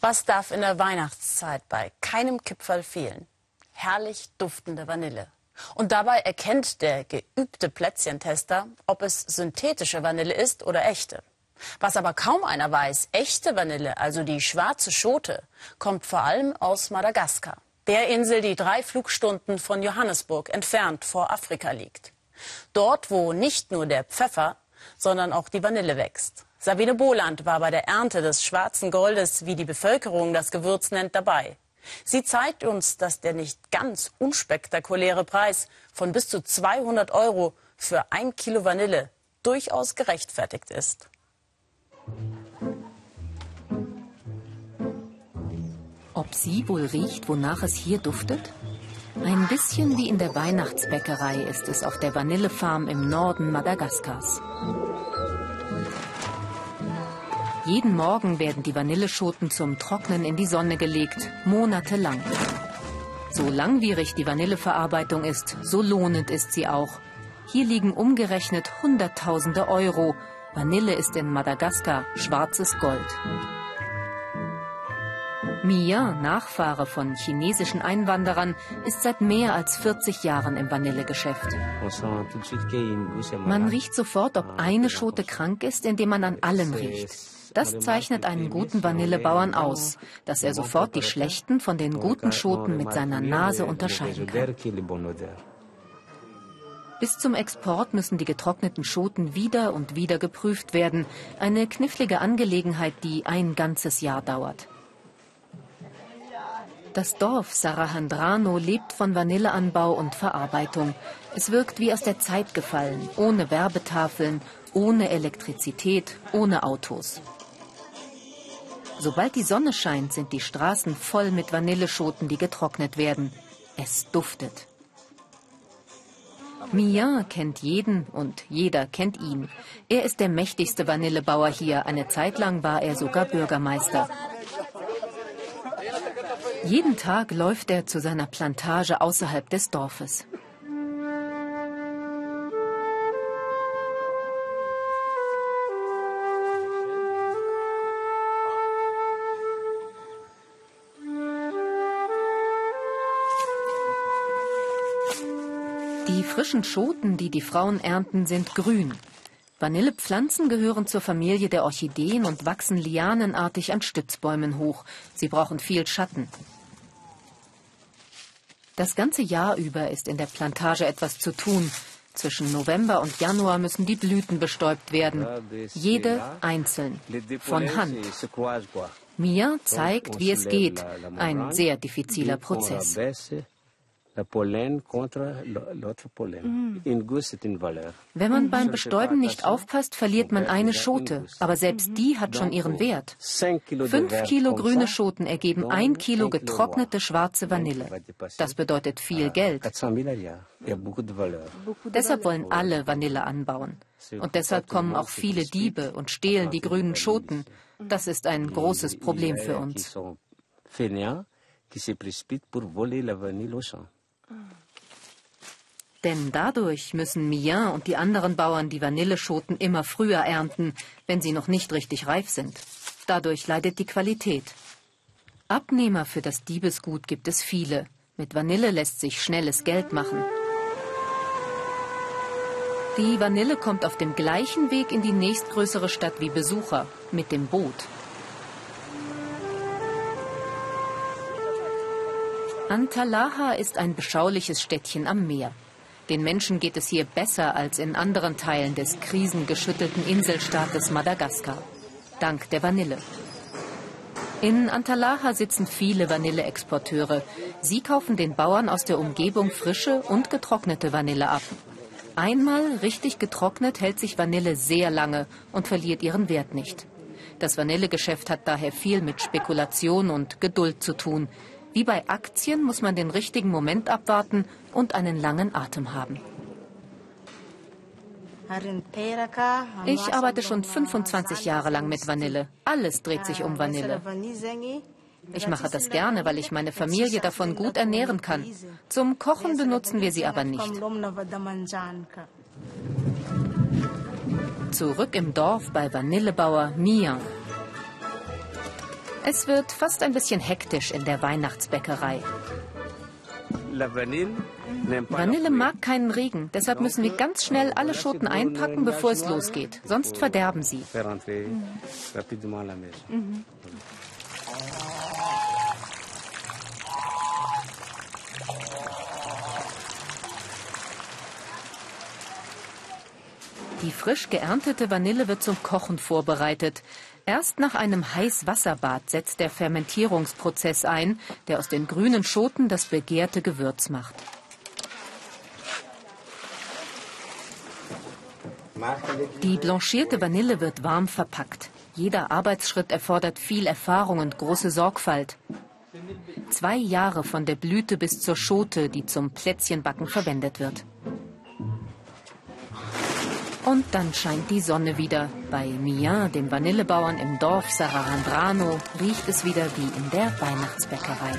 Was darf in der Weihnachtszeit bei keinem Kipferl fehlen? Herrlich duftende Vanille. Und dabei erkennt der geübte Plätzchentester, ob es synthetische Vanille ist oder echte. Was aber kaum einer weiß, echte Vanille, also die schwarze Schote, kommt vor allem aus Madagaskar, der Insel, die drei Flugstunden von Johannesburg entfernt vor Afrika liegt. Dort, wo nicht nur der Pfeffer, sondern auch die Vanille wächst. Sabine Boland war bei der Ernte des schwarzen Goldes, wie die Bevölkerung das Gewürz nennt, dabei. Sie zeigt uns, dass der nicht ganz unspektakuläre Preis von bis zu 200 Euro für ein Kilo Vanille durchaus gerechtfertigt ist. Ob sie wohl riecht, wonach es hier duftet? Ein bisschen wie in der Weihnachtsbäckerei ist es auf der Vanillefarm im Norden Madagaskars. Jeden Morgen werden die Vanilleschoten zum Trocknen in die Sonne gelegt, monatelang. So langwierig die Vanilleverarbeitung ist, so lohnend ist sie auch. Hier liegen umgerechnet Hunderttausende Euro. Vanille ist in Madagaskar schwarzes Gold. Mia, Nachfahre von chinesischen Einwanderern, ist seit mehr als 40 Jahren im Vanillegeschäft. Man riecht sofort, ob eine Schote krank ist, indem man an allen riecht. Das zeichnet einen guten Vanillebauern aus, dass er sofort die schlechten von den guten Schoten mit seiner Nase unterscheiden kann. Bis zum Export müssen die getrockneten Schoten wieder und wieder geprüft werden. Eine knifflige Angelegenheit, die ein ganzes Jahr dauert. Das Dorf Sarahandrano lebt von Vanilleanbau und Verarbeitung. Es wirkt wie aus der Zeit gefallen, ohne Werbetafeln, ohne Elektrizität, ohne Autos. Sobald die Sonne scheint, sind die Straßen voll mit Vanilleschoten, die getrocknet werden. Es duftet. Mia kennt jeden und jeder kennt ihn. Er ist der mächtigste Vanillebauer hier. Eine Zeit lang war er sogar Bürgermeister. Jeden Tag läuft er zu seiner Plantage außerhalb des Dorfes. Frischen Schoten, die die Frauen ernten, sind grün. Vanillepflanzen gehören zur Familie der Orchideen und wachsen lianenartig an Stützbäumen hoch. Sie brauchen viel Schatten. Das ganze Jahr über ist in der Plantage etwas zu tun. Zwischen November und Januar müssen die Blüten bestäubt werden. Jede einzeln, von Hand. Mia zeigt, wie es geht. Ein sehr diffiziler Prozess. Wenn man beim Bestäuben nicht aufpasst, verliert man eine Schote. Aber selbst die hat schon ihren Wert. Fünf Kilo grüne Schoten ergeben ein Kilo getrocknete schwarze Vanille. Das bedeutet viel Geld. Deshalb wollen alle Vanille anbauen. Und deshalb kommen auch viele Diebe und stehlen die grünen Schoten. Das ist ein großes Problem für uns. qui se précipitent pour voler la vanille au champ. Denn dadurch müssen Mien und die anderen Bauern die Vanilleschoten immer früher ernten, wenn sie noch nicht richtig reif sind. Dadurch leidet die Qualität. Abnehmer für das Diebesgut gibt es viele. Mit Vanille lässt sich schnelles Geld machen. Die Vanille kommt auf dem gleichen Weg in die nächstgrößere Stadt wie Besucher, mit dem Boot. Antalaha ist ein beschauliches Städtchen am Meer. Den Menschen geht es hier besser als in anderen Teilen des krisengeschüttelten Inselstaates Madagaskar. Dank der Vanille. In Antalaha sitzen viele Vanilleexporteure. Sie kaufen den Bauern aus der Umgebung frische und getrocknete Vanille ab. Einmal richtig getrocknet hält sich Vanille sehr lange und verliert ihren Wert nicht. Das Vanillegeschäft hat daher viel mit Spekulation und Geduld zu tun. Wie bei Aktien muss man den richtigen Moment abwarten und einen langen Atem haben. Ich arbeite schon 25 Jahre lang mit Vanille. Alles dreht sich um Vanille. Ich mache das gerne, weil ich meine Familie davon gut ernähren kann. Zum Kochen benutzen wir sie aber nicht. Zurück im Dorf bei Vanillebauer Mia. Es wird fast ein bisschen hektisch in der Weihnachtsbäckerei. Vanille mag keinen Regen, deshalb müssen wir ganz schnell alle Schoten einpacken, bevor es losgeht. Sonst verderben sie. Mhm. Die frisch geerntete Vanille wird zum Kochen vorbereitet. Erst nach einem Heißwasserbad setzt der Fermentierungsprozess ein, der aus den grünen Schoten das begehrte Gewürz macht. Die blanchierte Vanille wird warm verpackt. Jeder Arbeitsschritt erfordert viel Erfahrung und große Sorgfalt. Zwei Jahre von der Blüte bis zur Schote, die zum Plätzchenbacken verwendet wird. Und dann scheint die Sonne wieder. Bei Mia, dem Vanillebauern im Dorf Sararandrano, riecht es wieder wie in der Weihnachtsbäckerei.